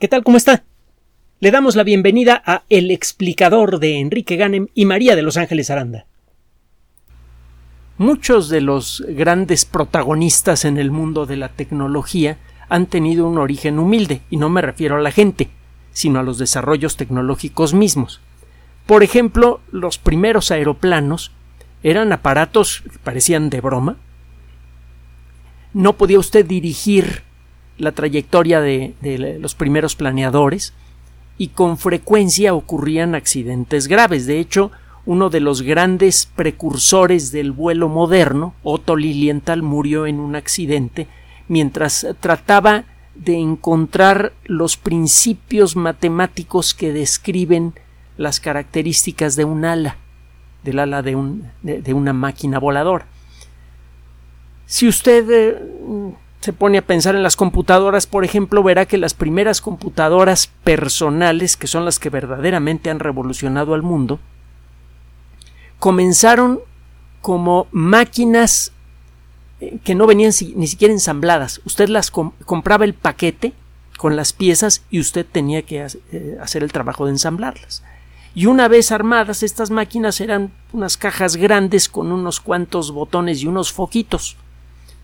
¿Qué tal? ¿Cómo está? Le damos la bienvenida a El explicador de Enrique Ganem y María de Los Ángeles Aranda. Muchos de los grandes protagonistas en el mundo de la tecnología han tenido un origen humilde, y no me refiero a la gente, sino a los desarrollos tecnológicos mismos. Por ejemplo, los primeros aeroplanos eran aparatos que parecían de broma. No podía usted dirigir la trayectoria de, los primeros planeadores y con frecuencia ocurrían accidentes graves. De hecho, uno de los grandes precursores del vuelo moderno, Otto Lilienthal, murió en un accidente mientras trataba de encontrar los principios matemáticos que describen las características de un ala, del ala de, un, de, una máquina voladora. Si usted eh, se pone a pensar en las computadoras, por ejemplo, verá que las primeras computadoras personales, que son las que verdaderamente han revolucionado al mundo, comenzaron como máquinas eh, que no venían ni siquiera ensambladas. Usted las compraba el paquete con las piezas y usted tenía que eh, hacer el trabajo de ensamblarlas. Y una vez armadas, estas máquinas eran unas cajas grandes con unos cuantos botones y unos foquitos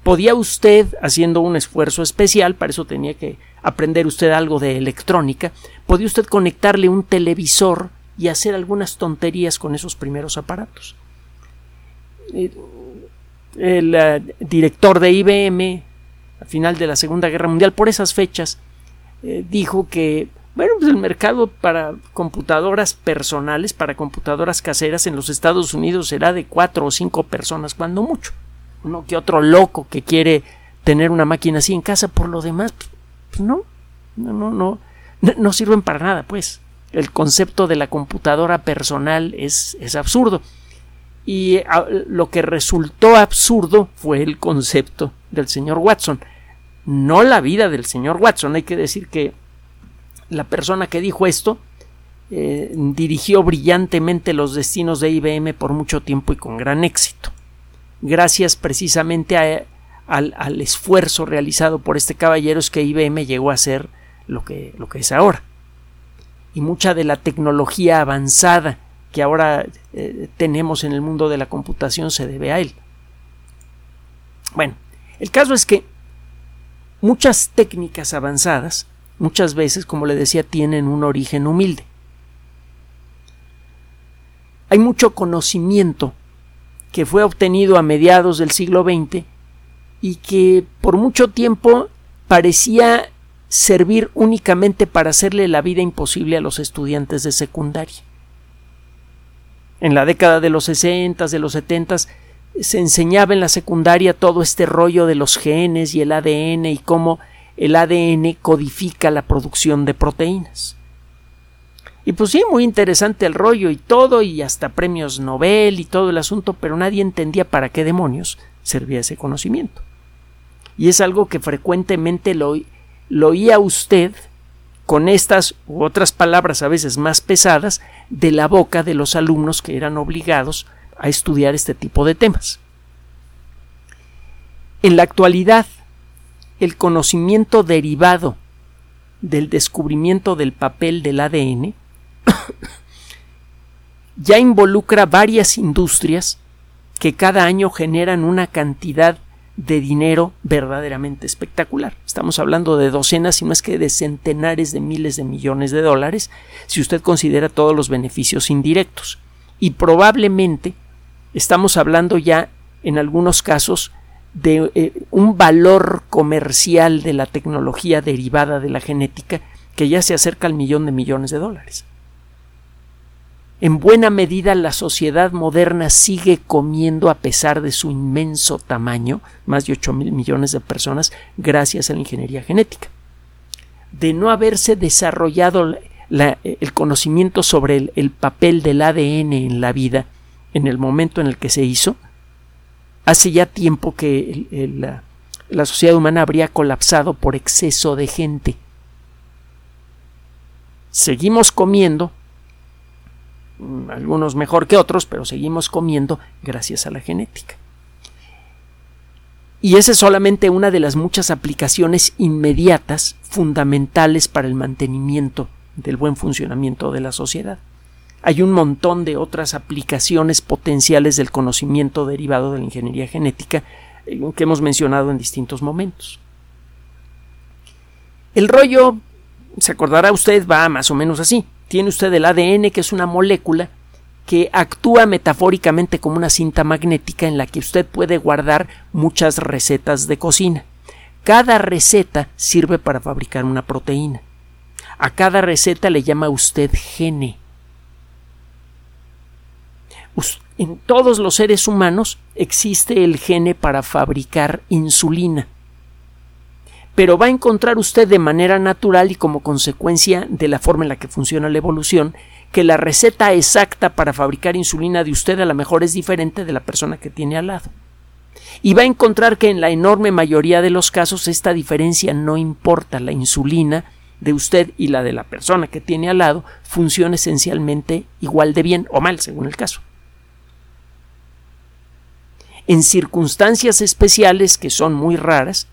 podía usted, haciendo un esfuerzo especial, para eso tenía que aprender usted algo de electrónica, podía usted conectarle un televisor y hacer algunas tonterías con esos primeros aparatos. Eh, el, eh, director de IBM, al final de la Segunda Guerra Mundial, por esas fechas, eh, dijo que bueno, pues el mercado para computadoras personales, para computadoras caseras en los Estados Unidos será de cuatro o cinco personas, cuando mucho uno que otro loco que quiere tener una máquina así en casa, por lo demás, pues no, no, no, no, no sirven para nada, pues. El concepto de la computadora personal es, es absurdo. Y lo que resultó absurdo fue el concepto del señor Watson, no la vida del señor Watson. Hay que decir que la persona que dijo esto eh, dirigió brillantemente los destinos de IBM por mucho tiempo y con gran éxito gracias precisamente al, esfuerzo realizado por este caballero es que IBM llegó a ser lo que, lo que es ahora. Y mucha de la tecnología avanzada que ahora eh, tenemos en el mundo de la computación se debe a él. Bueno, el caso es que muchas técnicas avanzadas, muchas veces, como le decía, tienen un origen humilde. Hay mucho conocimiento que fue obtenido a mediados del siglo XX y que por mucho tiempo parecía servir únicamente para hacerle la vida imposible a los estudiantes de secundaria. En la década de los 60, de los 70 se enseñaba en la secundaria todo este rollo de los genes y el ADN y cómo el ADN codifica la producción de proteínas. Y pues sí, muy interesante el rollo y todo, y hasta premios Nobel y todo el asunto, pero nadie entendía para qué demonios servía ese conocimiento. Y es algo que frecuentemente lo, lo oía usted con estas u otras palabras a veces más pesadas de la boca de los alumnos que eran obligados a estudiar este tipo de temas. En la actualidad, el conocimiento derivado del descubrimiento del papel del ADN ya involucra varias industrias que cada año generan una cantidad de dinero verdaderamente espectacular. Estamos hablando de docenas, si no es que de centenares de miles de millones de dólares, si usted considera todos los beneficios indirectos. Y probablemente estamos hablando ya, en algunos casos, de eh, un valor comercial de la tecnología derivada de la genética que ya se acerca al millón de millones de dólares. En buena medida la sociedad moderna sigue comiendo a pesar de su inmenso tamaño, más de 8 mil millones de personas, gracias a la ingeniería genética. De no haberse desarrollado el conocimiento sobre el, papel del ADN en la vida en el momento en el que se hizo, hace ya tiempo que la, sociedad humana habría colapsado por exceso de gente. Seguimos comiendo algunos mejor que otros, pero seguimos comiendo gracias a la genética. Y esa es solamente una de las muchas aplicaciones inmediatas, fundamentales para el mantenimiento del buen funcionamiento de la sociedad. Hay un montón de otras aplicaciones potenciales del conocimiento derivado de la ingeniería genética eh, que hemos mencionado en distintos momentos. El rollo, se acordará usted, va más o menos así. Tiene usted el ADN, que es una molécula que actúa metafóricamente como una cinta magnética en la que usted puede guardar muchas recetas de cocina. Cada receta sirve para fabricar una proteína. A cada receta le llama usted gene en todos los seres humanos existe el gene para fabricar insulina. Pero va a encontrar usted de manera natural y como consecuencia de la forma en la que funciona la evolución que la receta exacta para fabricar insulina de usted a lo mejor es diferente de la persona que tiene al lado. Y va a encontrar que en la enorme mayoría de los casos esta diferencia no importa. La insulina de usted y la de la persona que tiene al lado funciona esencialmente igual de bien o mal, según el caso en circunstancias especiales que son muy raras,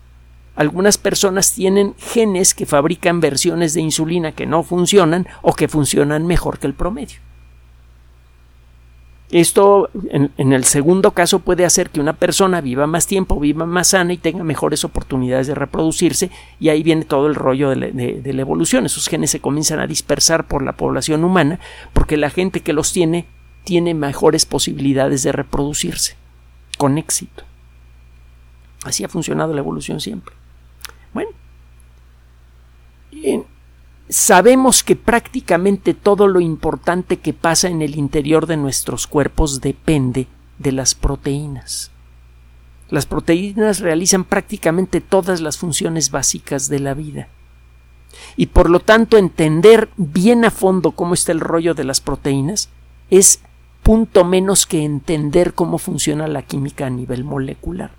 algunas personas tienen genes que fabrican versiones de insulina que no funcionan o que funcionan mejor que el promedio. Esto, en, el segundo caso, puede hacer que una persona viva más tiempo, viva más sana y tenga mejores oportunidades de reproducirse, y ahí viene todo el rollo de, de la evolución. Esos genes se comienzan a dispersar por la población humana porque la gente que los tiene tiene mejores posibilidades de reproducirse con éxito. Así ha funcionado la evolución siempre. Bueno, sabemos que prácticamente todo lo importante que pasa en el interior de nuestros cuerpos depende de las proteínas. Las proteínas realizan prácticamente todas las funciones básicas de la vida. Y por lo tanto entender bien a fondo cómo está el rollo de las proteínas es punto menos que entender cómo funciona la química a nivel molecular.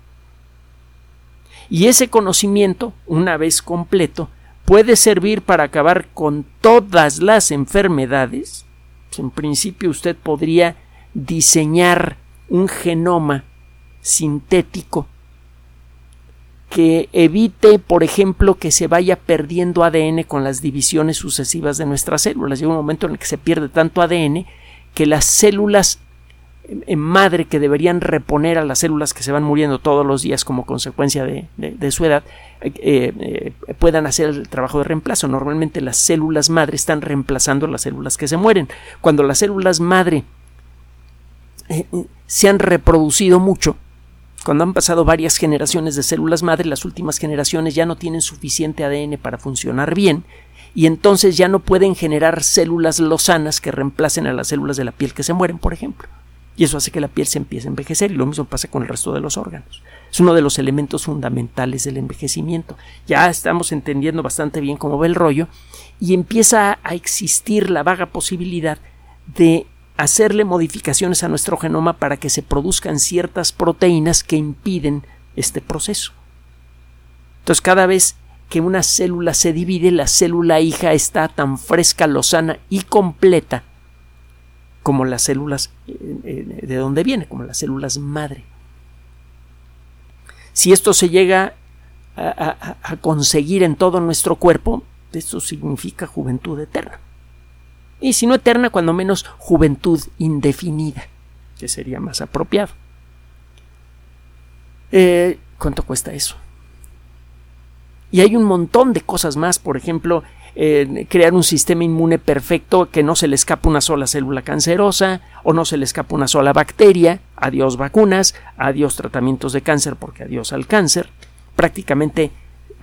Y ese conocimiento, una vez completo, puede servir para acabar con todas las enfermedades. En principio usted podría diseñar un genoma sintético que evite, por ejemplo, que se vaya perdiendo ADN con las divisiones sucesivas de nuestras células. Llega un momento en el que se pierde tanto ADN que las células en madre que deberían reponer a las células que se van muriendo todos los días como consecuencia de, su edad eh, eh, puedan hacer el trabajo de reemplazo. Normalmente las células madre están reemplazando las células que se mueren. Cuando las células madre eh, se han reproducido mucho, cuando han pasado varias generaciones de células madre, las últimas generaciones ya no tienen suficiente ADN para funcionar bien y entonces ya no pueden generar células lozanas que reemplacen a las células de la piel que se mueren, por ejemplo. Y eso hace que la piel se empiece a envejecer y lo mismo pasa con el resto de los órganos. Es uno de los elementos fundamentales del envejecimiento. Ya estamos entendiendo bastante bien cómo va el rollo y empieza a existir la vaga posibilidad de hacerle modificaciones a nuestro genoma para que se produzcan ciertas proteínas que impiden este proceso. Entonces cada vez que una célula se divide, la célula hija está tan fresca, lozana y completa como las células eh, eh, de donde viene, como las células madre. Si esto se llega a, conseguir en todo nuestro cuerpo, esto significa juventud eterna. Y si no eterna, cuando menos juventud indefinida, que sería más apropiado. Eh, ¿Cuánto cuesta eso? Y hay un montón de cosas más, por ejemplo, eh, crear un sistema inmune perfecto que no se le escapa una sola célula cancerosa o no se le escapa una sola bacteria, adiós vacunas, adiós tratamientos de cáncer porque adiós al cáncer. Prácticamente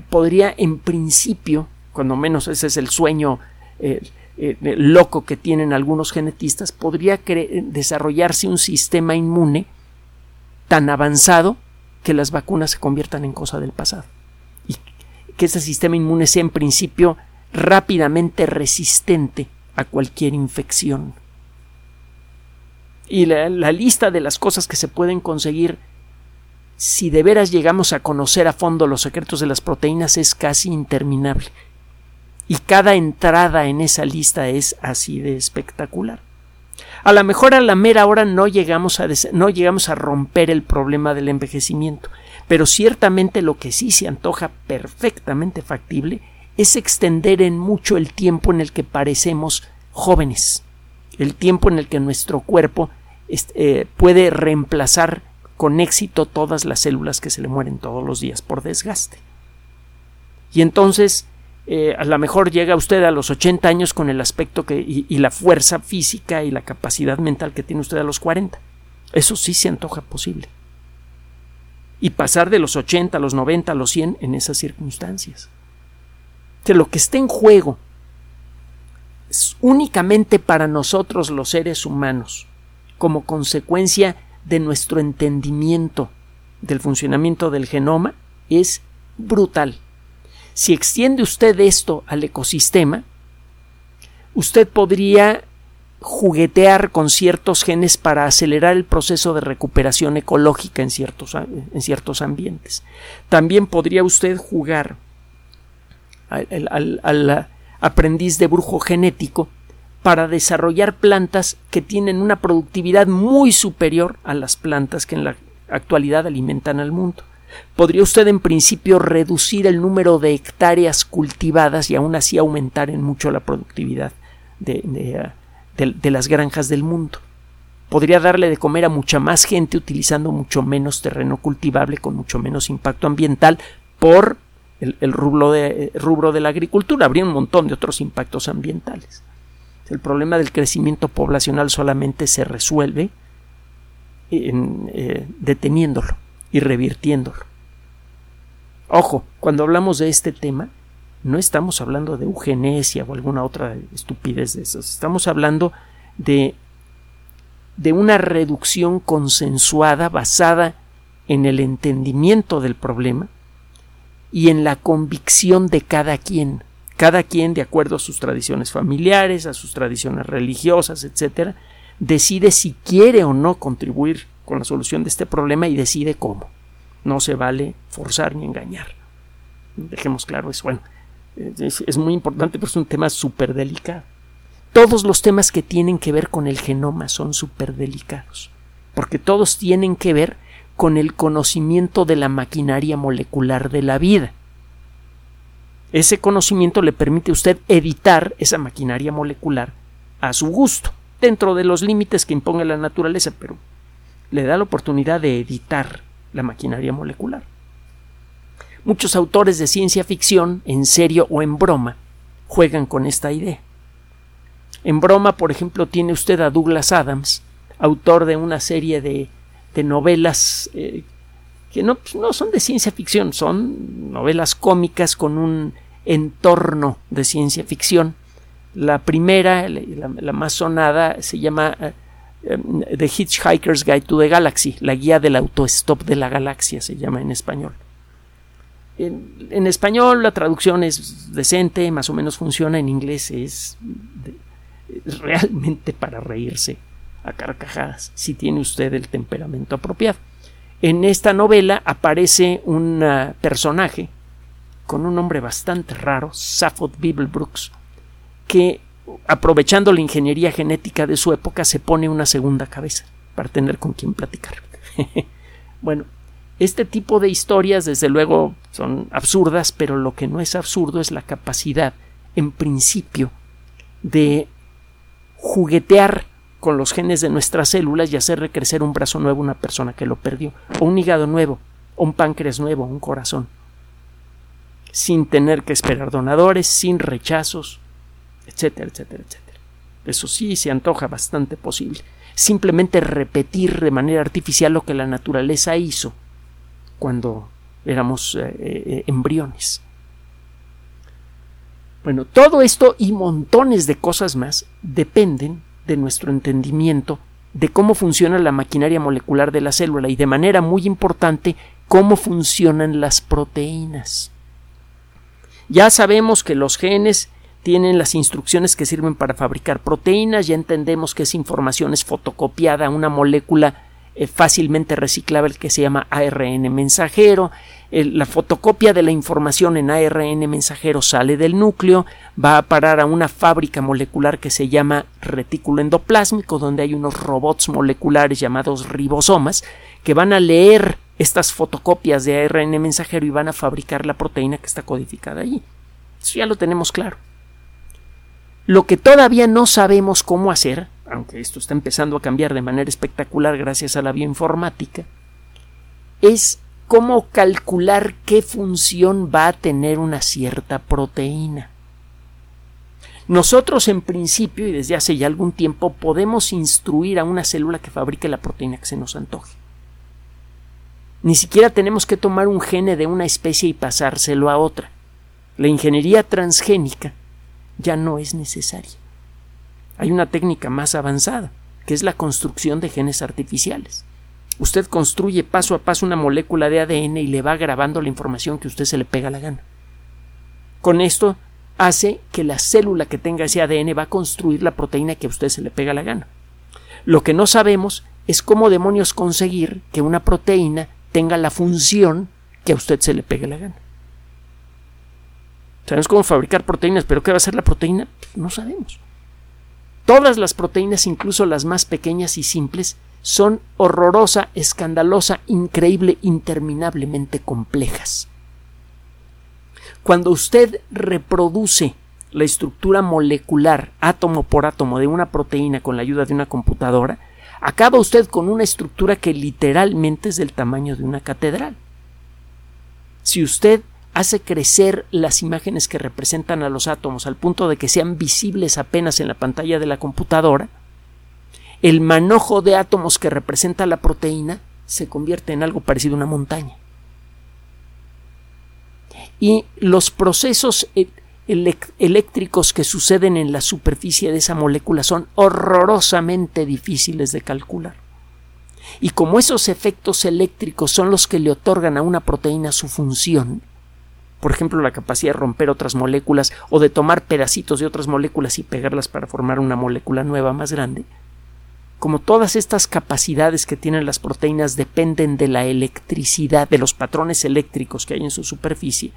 podría en principio, cuando menos ese es el sueño eh, eh, loco que tienen algunos genetistas, podría desarrollarse un sistema inmune tan avanzado que las vacunas se conviertan en cosa del pasado que ese sistema inmune sea en principio rápidamente resistente a cualquier infección. Y la, lista de las cosas que se pueden conseguir si de veras llegamos a conocer a fondo los secretos de las proteínas es casi interminable. Y cada entrada en esa lista es así de espectacular. A lo mejor a la mera hora no llegamos a, no llegamos a romper el problema del envejecimiento, Pero ciertamente lo que sí se antoja perfectamente factible es extender en mucho el tiempo en el que parecemos jóvenes, el tiempo en el que nuestro cuerpo eh, puede reemplazar con éxito todas las células que se le mueren todos los días por desgaste. Y entonces, eh, a lo mejor llega usted a los 80 años con el aspecto y, la fuerza física y la capacidad mental que tiene usted a los 40. Eso sí se antoja posible. Y pasar de los 80 a los 90 a los 100 en esas circunstancias. Lo que está en juego es únicamente para nosotros los seres humanos, como consecuencia de nuestro entendimiento del funcionamiento del genoma, es brutal. Si extiende usted esto al ecosistema, usted podría juguetear con ciertos genes para acelerar el proceso de recuperación ecológica en ciertos, en ciertos ambientes. También podría usted jugar al, aprendiz de brujo genético para desarrollar plantas que tienen una productividad muy superior a las plantas que en la actualidad alimentan al mundo. Podría usted en principio reducir el número de hectáreas cultivadas y aún así aumentar en mucho la productividad de, de, de, las granjas del mundo. Podría darle de comer a mucha más gente utilizando mucho menos terreno cultivable con mucho menos impacto ambiental por el, rubro, de, rubro de la agricultura. Habría un montón de otros impactos ambientales. El problema del crecimiento poblacional solamente se resuelve en, eh, deteniéndolo y revirtiéndolo. Ojo, cuando hablamos de este tema, no estamos hablando de eugenesia o alguna otra estupidez de esas. Estamos hablando de, de una reducción consensuada basada en el entendimiento del problema y en la convicción de cada quien cada quien, de acuerdo a sus tradiciones familiares, a sus tradiciones religiosas, etc., decide si quiere o no contribuir con la solución de este problema y decide cómo. No se vale forzar ni engañar. Dejemos claro eso. Bueno, es, es muy importante, pero es un tema súper delicado. Todos los temas que tienen que ver con el genoma son súper delicados, porque todos tienen que ver con el conocimiento de la maquinaria molecular de la vida. Ese conocimiento le permite a usted editar esa maquinaria molecular a su gusto, dentro de los límites que imponga la naturaleza, pero le da la oportunidad de editar la maquinaria molecular. Muchos autores de ciencia ficción, en serio o en broma, juegan con esta idea. En broma, por ejemplo, tiene usted a Douglas Adams, autor de una serie de, de novelas eh, que no, pues, no son de ciencia ficción, son novelas cómicas con un entorno de ciencia ficción. La primera, la, la más sonada, se llama uh, The Hitchhiker's Guide to the Galaxy, la guía del autostop de la galaxia, se llama en español. En, español la traducción es decente, más o menos funciona, en inglés es realmente para reírse a carcajadas, si tiene usted el temperamento apropiado. En esta novela aparece un uh, personaje con un nombre bastante raro, Safford Bibelbrooks, que aprovechando la ingeniería genética de su época se pone una segunda cabeza para tener con quien platicar. bueno, este tipo de historias desde luego son absurdas, pero lo que no es absurdo es la capacidad, en principio, de juguetear con los genes de nuestras células y hacer recrecer un brazo nuevo a una persona que lo perdió, o un hígado nuevo, o un páncreas nuevo, un corazón, sin tener que esperar donadores, sin rechazos, etcétera, etcétera, etcétera. Eso sí se antoja bastante posible. Simplemente repetir de manera artificial lo que la naturaleza hizo cuando éramos eh, eh, embriones. Bueno, todo esto y montones de cosas más dependen de nuestro entendimiento de cómo funciona la maquinaria molecular de la célula y de manera muy importante cómo funcionan las proteínas. Ya sabemos que los genes tienen las instrucciones que sirven para fabricar proteínas, ya entendemos que esa información es fotocopiada a una molécula eh, fácilmente reciclable que se llama ARN mensajero, la fotocopia de la información en ARN mensajero sale del núcleo, va a parar a una fábrica molecular que se llama retículo endoplásmico, donde hay unos robots moleculares llamados ribosomas que van a leer estas fotocopias de ARN mensajero y van a fabricar la proteína que está codificada allí. Eso ya lo tenemos claro. Lo que todavía no sabemos cómo hacer, aunque esto está empezando a cambiar de manera espectacular gracias a la bioinformática, es cómo calcular qué función va a tener una cierta proteína. Nosotros en principio y desde hace ya algún tiempo podemos instruir a una célula que fabrique la proteína que se nos antoje. Ni siquiera tenemos que tomar un gene de una especie y pasárselo a otra. La ingeniería transgénica ya no es necesaria. Hay una técnica más avanzada, que es la construcción de genes artificiales. Usted construye paso a paso una molécula de ADN y le va grabando la información que usted se le pega la gana. Con esto hace que la célula que tenga ese ADN va a construir la proteína que a usted se le pega la gana. Lo que no sabemos es cómo demonios conseguir que una proteína tenga la función que a usted se le pegue la gana. Sabemos cómo fabricar proteínas, pero ¿qué va a ser la proteína? No sabemos. Todas las proteínas, incluso las más pequeñas y simples, son horrorosa, escandalosa, increíble, interminablemente complejas. Cuando usted reproduce la estructura molecular átomo por átomo de una proteína con la ayuda de una computadora, acaba usted con una estructura que literalmente es del tamaño de una catedral. Si usted hace crecer las imágenes que representan a los átomos al punto de que sean visibles apenas en la pantalla de la computadora, el manojo de átomos que representa la proteína se convierte en algo parecido a una montaña y los procesos e-, eléctricos que suceden en la superficie de esa molécula son horrorosamente difíciles de calcular. Y como esos efectos eléctricos son los que le otorgan a una proteína su función, por ejemplo la capacidad de romper otras moléculas o de tomar pedacitos de otras moléculas y pegarlas para formar una molécula nueva más grande, como todas estas capacidades que tienen las proteínas dependen de la electricidad, de los patrones eléctricos que hay en su superficie,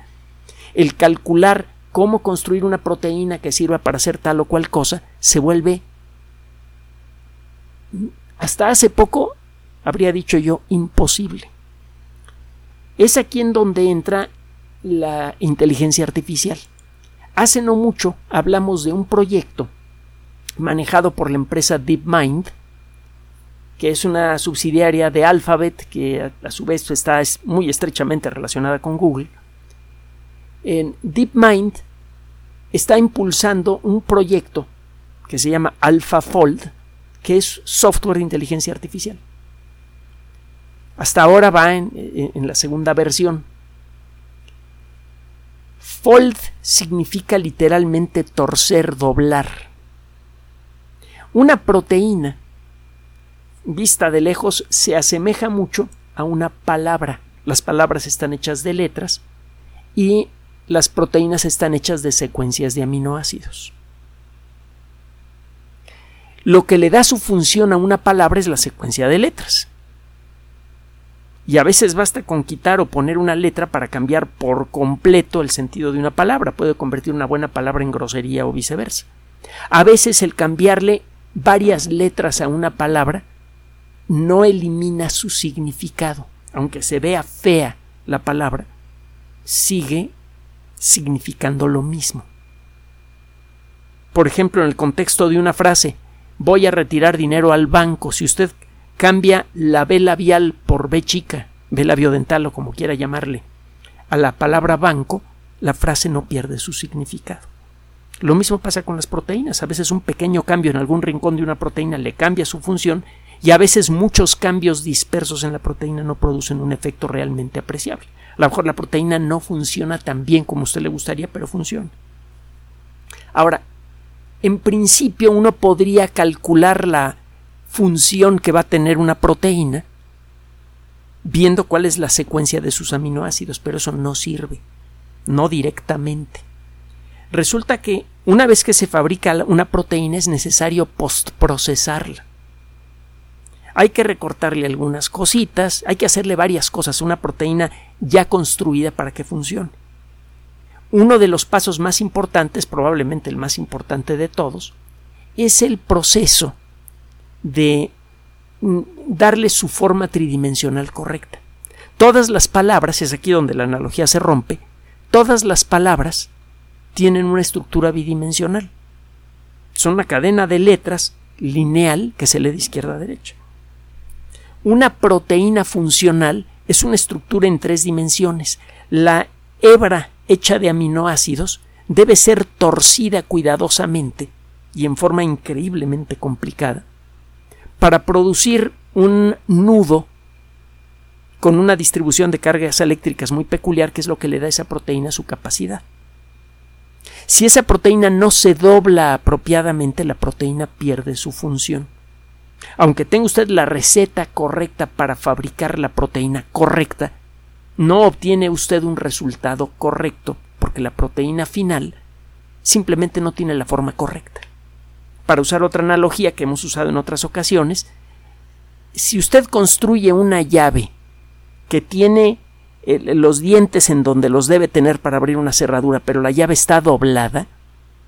el calcular cómo construir una proteína que sirva para hacer tal o cual cosa se vuelve hasta hace poco habría dicho yo imposible. Es aquí en donde entra la inteligencia artificial. Hace no mucho hablamos de un proyecto manejado por la empresa DeepMind, que es una subsidiaria de Alphabet, que a, su vez está muy estrechamente relacionada con Google, en DeepMind está impulsando un proyecto que se llama AlphaFold, que es software de inteligencia artificial. Hasta ahora va en, en la segunda versión. Fold significa literalmente torcer, doblar. Una proteína vista de lejos se asemeja mucho a una palabra. Las palabras están hechas de letras y las proteínas están hechas de secuencias de aminoácidos. Lo que le da su función a una palabra es la secuencia de letras. Y a veces basta con quitar o poner una letra para cambiar por completo el sentido de una palabra. Puede convertir una buena palabra en grosería o viceversa. A veces el cambiarle varias letras a una palabra no elimina su significado. Aunque se vea fea la palabra, sigue significando lo mismo. Por ejemplo, en el contexto de una frase, voy a retirar dinero al banco, si usted cambia la B labial por B chica, B labiodental o como quiera llamarle, a la palabra banco, la frase no pierde su significado. Lo mismo pasa con las proteínas. A veces un pequeño cambio en algún rincón de una proteína le cambia su función y a veces muchos cambios dispersos en la proteína no producen un efecto realmente apreciable. A lo mejor la proteína no funciona tan bien como a usted le gustaría, pero funciona. Ahora, en principio uno podría calcular la función que va a tener una proteína viendo cuál es la secuencia de sus aminoácidos, pero eso no sirve, no directamente. Resulta que una vez que se fabrica una proteína es necesario postprocesarla hay que recortarle algunas cositas, hay que hacerle varias cosas una proteína ya construida para que funcione. Uno de los pasos más importantes, probablemente el más importante de todos, es el proceso de mm, darle su forma tridimensional correcta. todas las palabras, es aquí donde la analogía se rompe, todas las palabras tienen una estructura bidimensional. Son una cadena de letras lineal que se lee de izquierda a derecha. Una proteína funcional es una estructura en tres dimensiones. La hebra hecha de aminoácidos debe ser torcida cuidadosamente y en forma increíblemente complicada para producir un nudo con una distribución de cargas eléctricas muy peculiar que es lo que le da a esa proteína su capacidad. Si esa proteína no se dobla apropiadamente, la proteína pierde su función. Aunque tenga usted la receta correcta para fabricar la proteína correcta, no obtiene usted un resultado correcto porque la proteína final simplemente no tiene la forma correcta. Para usar otra analogía que hemos usado en otras ocasiones, si usted construye una llave que tiene los dientes en donde los debe tener para abrir una cerradura, pero la llave está doblada,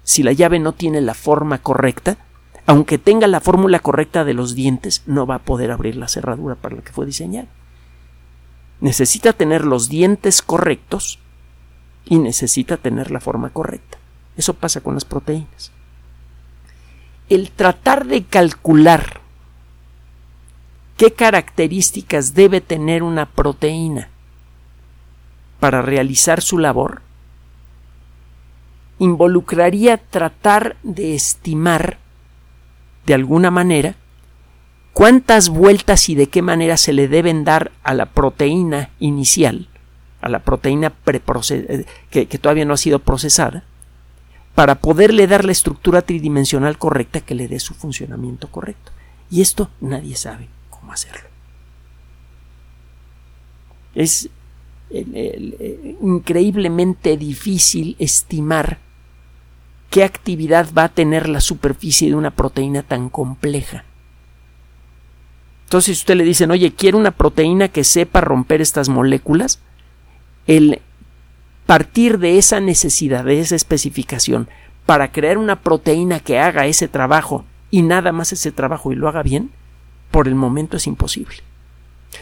si la llave no tiene la forma correcta, aunque tenga la fórmula correcta de los dientes, no va a poder abrir la cerradura para la que fue diseñada. Necesita tener los dientes correctos y necesita tener la forma correcta. Eso pasa con las proteínas. El tratar de calcular qué características debe tener una proteína para realizar su labor involucraría tratar de estimar de alguna manera cuántas vueltas y de qué manera se le deben dar a la proteína inicial, a la proteína eh, que, que todavía no ha sido procesada, para poderle dar la estructura tridimensional correcta que le dé su funcionamiento correcto. Y esto nadie sabe cómo hacerlo. Es eh, increíblemente difícil estimar qué actividad va a tener la superficie de una proteína tan compleja. Entonces, si usted le dicen, oye, quiero una proteína que sepa romper estas moléculas, el partir de esa necesidad, de esa especificación, para crear una proteína que haga ese trabajo y nada más ese trabajo y lo haga bien, por el momento es imposible.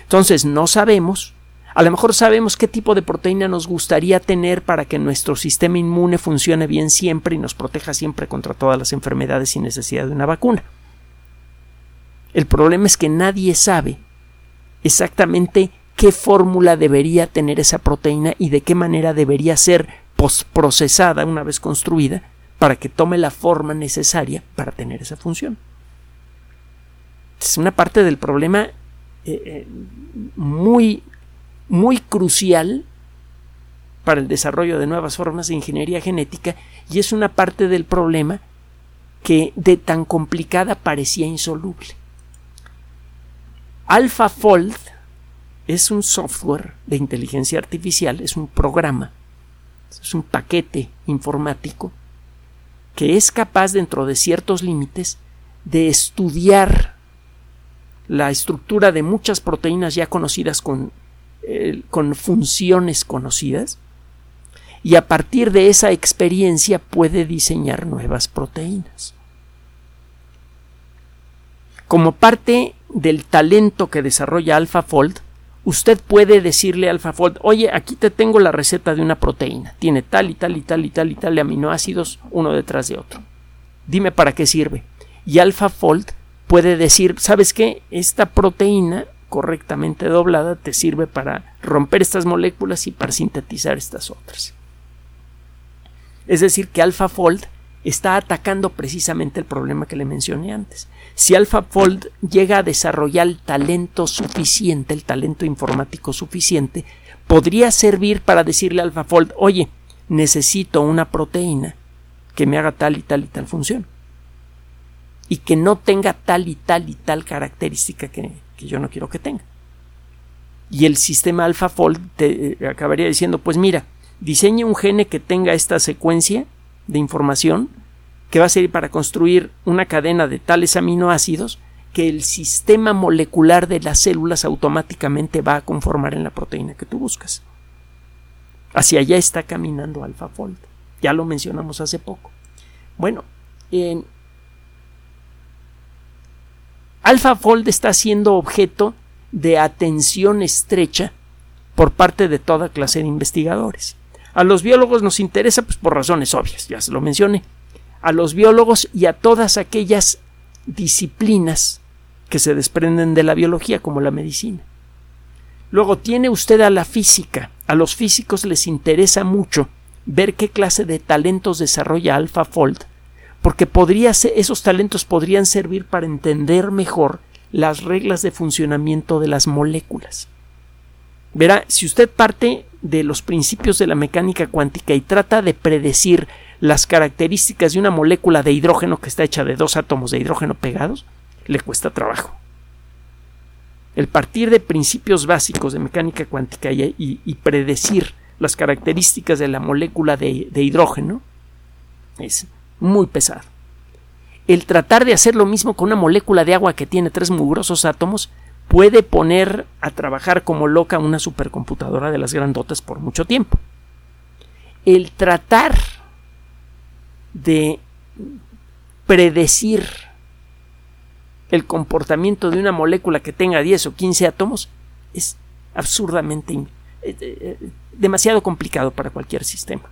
Entonces, no sabemos a lo mejor sabemos qué tipo de proteína nos gustaría tener para que nuestro sistema inmune funcione bien siempre y nos proteja siempre contra todas las enfermedades sin necesidad de una vacuna. El problema es que nadie sabe exactamente qué fórmula debería tener esa proteína y de qué manera debería ser postprocesada una vez construida para que tome la forma necesaria para tener esa función. Es una parte del problema eh, eh, muy muy crucial para el desarrollo de nuevas formas de ingeniería genética y es una parte del problema que de tan complicada parecía insoluble. AlphaFold es un software de inteligencia artificial, es un programa, es un paquete informático que es capaz dentro de ciertos límites de estudiar la estructura de muchas proteínas ya conocidas con eh, con funciones conocidas y a partir de esa experiencia puede diseñar nuevas proteínas. Como parte del talento que desarrolla AlphaFold, usted puede decirle a AlphaFold, oye, aquí te tengo la receta de una proteína, tiene tal y tal y tal y tal y tal de aminoácidos uno detrás de otro. Dime para qué sirve. Y AlphaFold puede decir, ¿sabes qué? Esta proteína correctamente doblada te sirve para romper estas moléculas y para sintetizar estas otras. Es decir, que AlphaFold está atacando precisamente el problema que le mencioné antes. Si AlphaFold llega a desarrollar el talento suficiente, el talento informático suficiente, podría servir para decirle a AlphaFold, oye, necesito una proteína que me haga tal y tal y tal función. Y que no tenga tal y tal y tal característica que, que yo no quiero que tenga. Y el sistema AlphaFold te eh, acabaría diciendo, pues mira, diseñe un gene que tenga esta secuencia de información que va a servir para construir una cadena de tales aminoácidos que el sistema molecular de las células automáticamente va a conformar en la proteína que tú buscas. Hacia allá está caminando AlphaFold. Ya lo mencionamos hace poco. Bueno, en AlphaFold está siendo objeto de atención estrecha por parte de toda clase de investigadores. A los biólogos nos interesa pues, por razones obvias, ya se lo mencioné. A los biólogos y a todas aquellas disciplinas que se desprenden de la biología, como la medicina. Luego tiene usted a la física. A los físicos les interesa mucho ver qué clase de talentos desarrolla AlphaFold, porque podría esos talentos podrían servir para entender mejor las reglas de funcionamiento de las moléculas. Verá, si usted parte de los principios de la mecánica cuántica y trata de predecir las características de una molécula de hidrógeno que está hecha de dos átomos de hidrógeno pegados, le cuesta trabajo. El partir de principios básicos de mecánica cuántica y, predecir las características de la molécula de hidrógeno es muy pesado. El tratar de hacer lo mismo con una molécula de agua que tiene tres mugrosos átomos puede poner a trabajar como loca una supercomputadora de las grandotas por mucho tiempo. El tratar de predecir el comportamiento de una molécula que tenga 10 o 15 átomos es absurdamente eh, eh, demasiado complicado para cualquier sistema.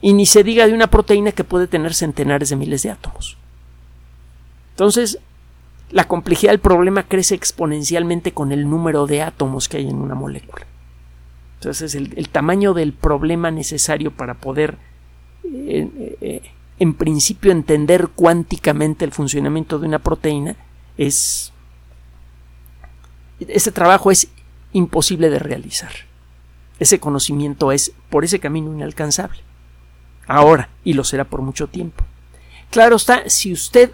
Y ni se diga de una proteína que puede tener centenares de miles de átomos. Entonces, la complejidad del problema crece exponencialmente con el número de átomos que hay en una molécula. Entonces, el, el tamaño del problema necesario para poder eh, en principio entender cuánticamente el funcionamiento de una proteína es ese trabajo es imposible de realizar. Ese conocimiento es por ese camino inalcanzable. Ahora, y lo será por mucho tiempo. Claro está, si usted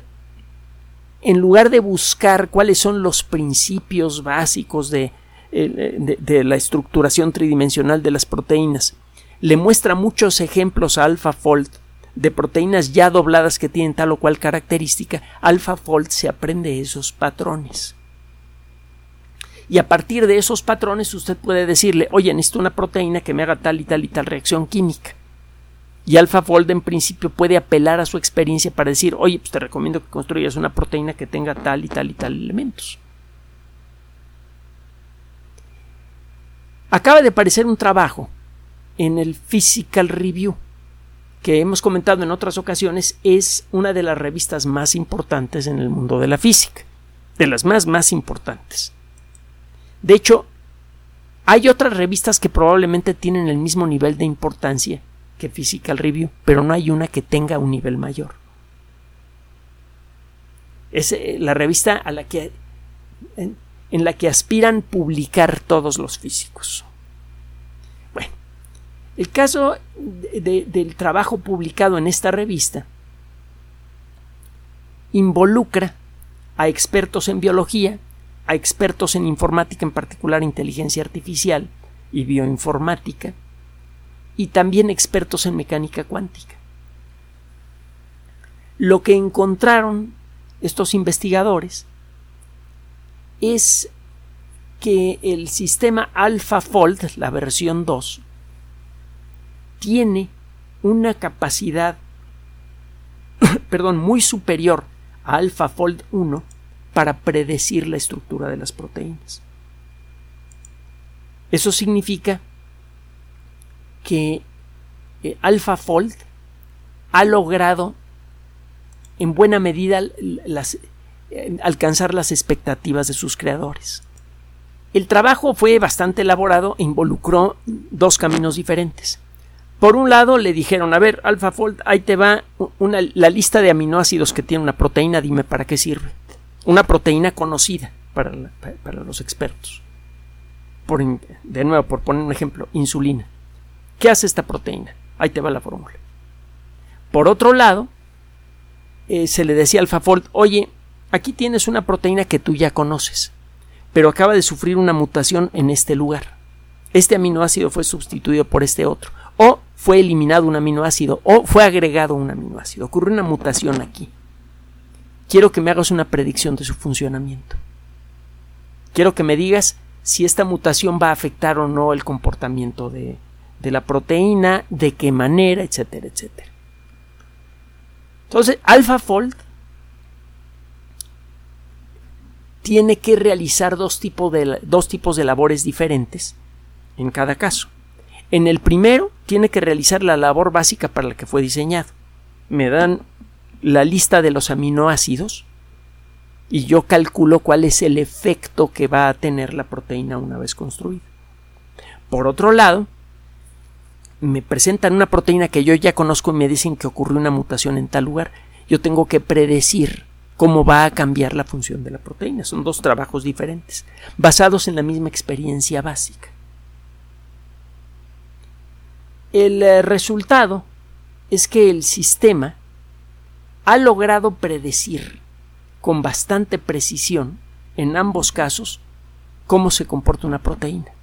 en lugar de buscar cuáles son los principios básicos de, de la estructuración tridimensional de las proteínas, le muestra muchos ejemplos a AlphaFold de proteínas ya dobladas que tienen tal o cual característica, AlphaFold se aprende esos patrones. Y a partir de esos patrones usted puede decirle, oye, necesito una proteína que me haga tal y tal y tal reacción química. Y AlphaFold en principio puede apelar a su experiencia para decir, oye, pues te recomiendo que construyas una proteína que tenga tal y tal y tal elementos. Acaba de aparecer un trabajo en el Physical Review que hemos comentado en otras ocasiones, es una de las revistas más importantes en el mundo de la física, de las más más importantes. De hecho, hay otras revistas que probablemente tienen el mismo nivel de importancia que Physical Review, pero no hay una que tenga un nivel mayor. Es eh, la revista a la que en, la que aspiran publicar todos los físicos. El caso del trabajo publicado en esta revista involucra a expertos en biología, a expertos en informática, en particular inteligencia artificial y bioinformática, y también expertos en mecánica cuántica. Lo que encontraron estos investigadores es que el sistema AlphaFold, la versión 2, tiene una capacidad perdón, muy superior a AlphaFold 1 para predecir la estructura de las proteínas. Eso significa que eh, AlphaFold ha logrado en buena medida eh, alcanzar las expectativas de sus creadores. El trabajo fue bastante elaborado e involucró dos caminos diferentes. Por un lado le dijeron, a ver, AlphaFold, ahí te va la lista de aminoácidos que tiene una proteína, dime para qué sirve. Una proteína conocida para, para los expertos. De nuevo, por poner un ejemplo, insulina. ¿Qué hace esta proteína? Ahí te va la fórmula. Por otro lado, eh, se le decía a AlphaFold, oye, aquí tienes una proteína que tú ya conoces, pero acaba de sufrir una mutación en este lugar. Este aminoácido fue sustituido por este otro o fue eliminado un aminoácido o fue agregado un aminoácido. Ocurrió una mutación aquí. Quiero que me hagas una predicción de su funcionamiento. Quiero que me digas si esta mutación va a afectar o no el comportamiento de, de la proteína, de qué manera, etcétera, etcétera. Entonces, AlphaFold tiene que realizar dos, de, dos tipos de labores diferentes en cada caso. En el primero, tiene que realizar la labor básica para la que fue diseñado. Me dan la lista de los aminoácidos y yo calculo cuál es el efecto que va a tener la proteína una vez construida. Por otro lado, me presentan una proteína que yo ya conozco y me dicen que ocurrió una mutación en tal lugar. Yo tengo que predecir cómo va a cambiar la función de la proteína. Son dos trabajos diferentes, basados en la misma experiencia básica. El eh, resultado es que el sistema ha logrado predecir con bastante precisión en ambos casos cómo se comporta una proteína.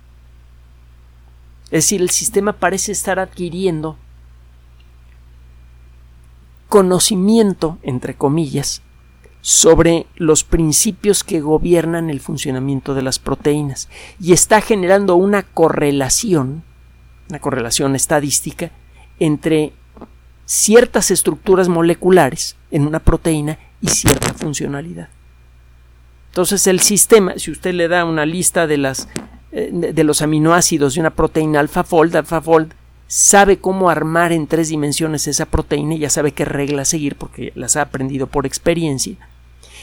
Es decir, el sistema parece estar adquiriendo conocimiento, entre comillas, sobre los principios que gobiernan el funcionamiento de las proteínas y está generando una correlación, una correlación estadística entre ciertas estructuras moleculares en una proteína y cierta funcionalidad. Entonces el sistema, si usted le da una lista de las de los aminoácidos de una proteína alfa-fold, alfa-fold sabe cómo armar en tres dimensiones esa proteína y ya sabe qué reglas seguir porque las ha aprendido por experiencia.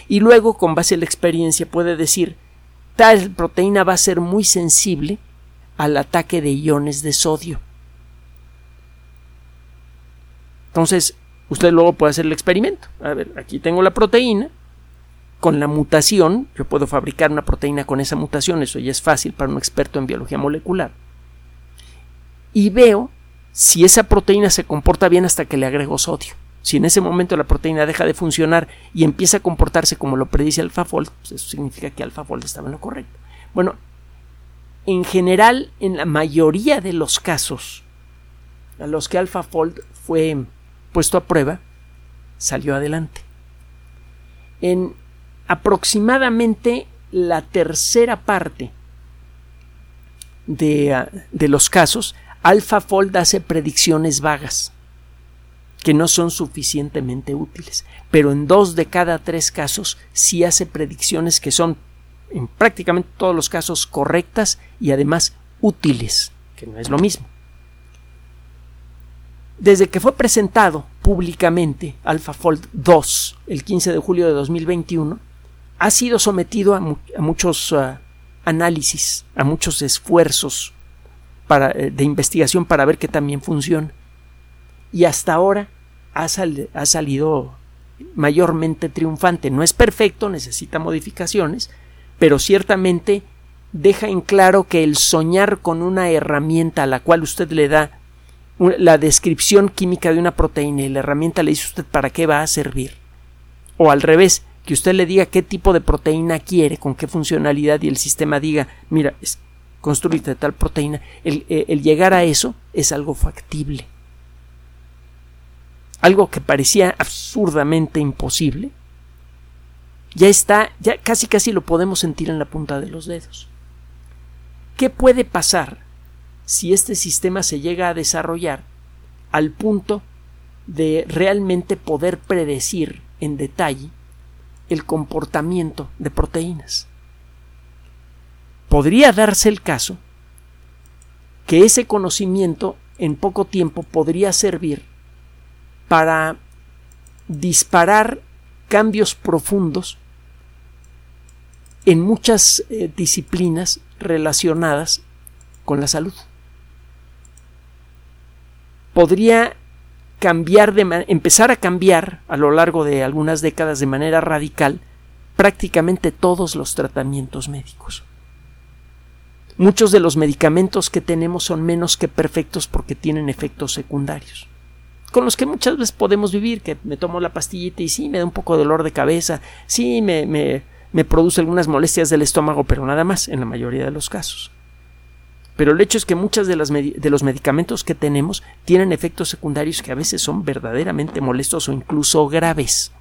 Y luego, con base en la experiencia, puede decir tal proteína va a ser muy sensible al ataque de iones de sodio. Entonces, usted luego puede hacer el experimento. A ver, aquí tengo la proteína. Con la mutación, yo puedo fabricar una proteína con esa mutación, eso ya es fácil para un experto en biología molecular. Y veo si esa proteína se comporta bien hasta que le agrego sodio. Si en ese momento la proteína deja de funcionar y empieza a comportarse como lo predice AlphaFold, pues eso significa que AlphaFold estaba en lo correcto. Bueno, en general, en la mayoría de los casos a los que AlphaFold fue puesto a prueba, salió adelante. En aproximadamente la tercera parte de, ah, de los casos, AlphaFold hace predicciones vagas que no son suficientemente útiles, pero en dos de cada tres casos sí hace predicciones que son en prácticamente todos los casos correctas y además útiles, que no es lo mismo. Desde que fue presentado públicamente AlphaFold 2 el 15 de julio de 2021, ha sido sometido a, muchos ah, análisis, a muchos esfuerzos eh, de investigación para ver que también funciona. Y hasta ahora ha, ha salido mayormente triunfante. No es perfecto, necesita modificaciones, pero ciertamente deja en claro que el soñar con una herramienta a la cual usted le da la descripción química de una proteína y la herramienta le dice usted para qué va a servir. O al revés, que usted le diga qué tipo de proteína quiere, con qué funcionalidad y el sistema diga, mira, construirte tal proteína, eh, el llegar a eso es algo factible. Algo que parecía absurdamente imposible, ya está, ya casi casi lo podemos sentir en la punta de los dedos. ¿Qué puede pasar si este sistema se llega a desarrollar al punto de realmente poder predecir en detalle el comportamiento de proteínas. Podría darse el caso que ese conocimiento en poco tiempo podría servir para disparar cambios profundos en muchas eh, disciplinas relacionadas con la salud podría cambiar de empezar a cambiar a lo largo de algunas décadas de manera radical prácticamente todos los tratamientos médicos. Muchos de los medicamentos que tenemos son menos que perfectos porque tienen efectos secundarios, con los que muchas veces podemos vivir, que me tomo la pastillita y sí, me da un poco de dolor de cabeza, sí, me, me, me produce algunas molestias del estómago, pero nada más en la mayoría de los casos. Pero el hecho es que muchos de, los medicamentos que tenemos tienen efectos secundarios que a veces son verdaderamente molestos o incluso graves.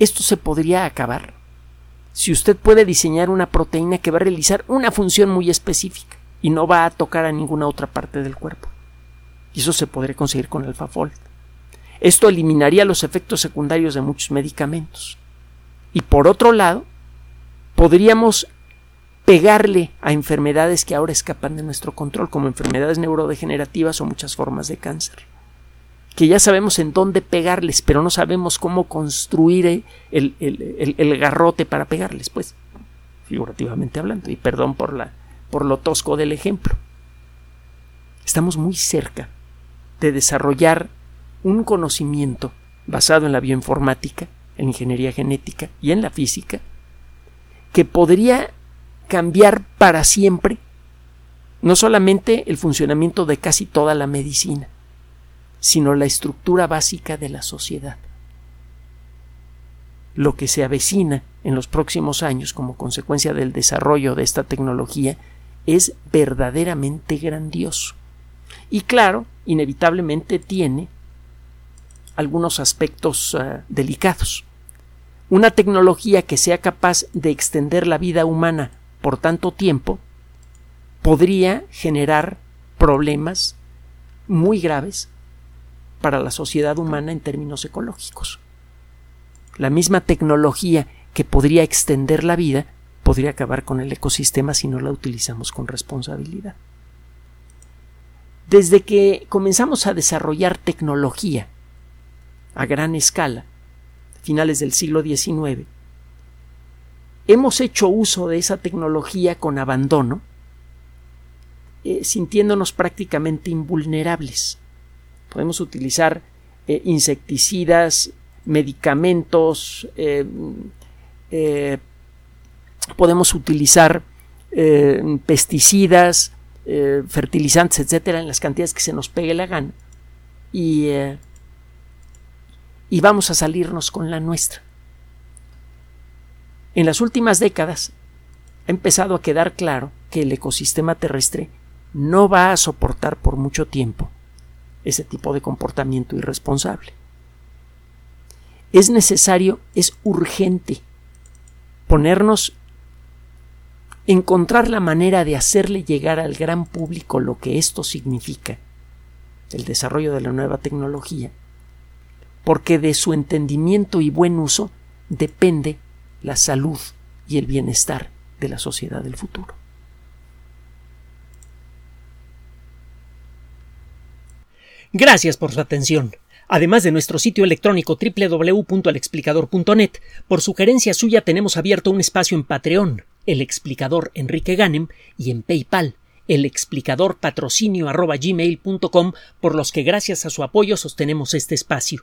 Esto se podría acabar si usted puede diseñar una proteína que va a realizar una función muy específica y no va a tocar a ninguna otra parte del cuerpo. Y eso se podría conseguir con AlphaFold. Esto eliminaría los efectos secundarios de muchos medicamentos. Y por otro lado, podríamos pegarle a enfermedades que ahora escapan de nuestro control, como enfermedades neurodegenerativas o muchas formas de cáncer. Que ya sabemos en dónde pegarles, pero no sabemos cómo construir el, el garrote para pegarles, pues, figurativamente hablando. Y perdón por, la, por lo tosco del ejemplo. Estamos muy cerca de desarrollar un conocimiento basado en la bioinformática, en ingeniería genética y en la física, que podría cambiar para siempre no solamente el funcionamiento de casi toda la medicina, sino la estructura básica de la sociedad. Lo que se avecina en los próximos años como consecuencia del desarrollo de esta tecnología es verdaderamente grandioso. Y claro, inevitablemente tiene algunos aspectos uh, delicados. Una tecnología que sea capaz de extender la vida humana por tanto tiempo podría generar problemas muy graves para la sociedad humana en términos ecológicos. La misma tecnología que podría extender la vida podría acabar con el ecosistema si no la utilizamos con responsabilidad. Desde que comenzamos a desarrollar tecnología a gran escala, finales del siglo XIX, hemos hecho uso de esa tecnología con abandono, eh, sintiéndonos prácticamente invulnerables. Podemos utilizar eh, insecticidas, medicamentos, eh, podemos utilizar pesticidas, fertilizantes, etcétera, en las cantidades que se nos pegue la gana. Y, y vamos a salirnos con la nuestra. En las últimas décadas ha empezado a quedar claro que el ecosistema terrestre no va a soportar por mucho tiempo ese tipo de comportamiento irresponsable. Es necesario, es urgente ponernos, encontrar la manera de hacerle llegar al gran público lo que esto significa, el desarrollo de la nueva tecnología, porque de su entendimiento y buen uso depende la salud y el bienestar de la sociedad del futuro. Gracias por su atención. Además de nuestro sitio electrónico www.alexplicador.net, por sugerencia suya tenemos abierto un espacio en Patreon, el explicador Enrique Ganem, y en PayPal, el explicador patrocinio por los que gracias a su apoyo sostenemos este espacio.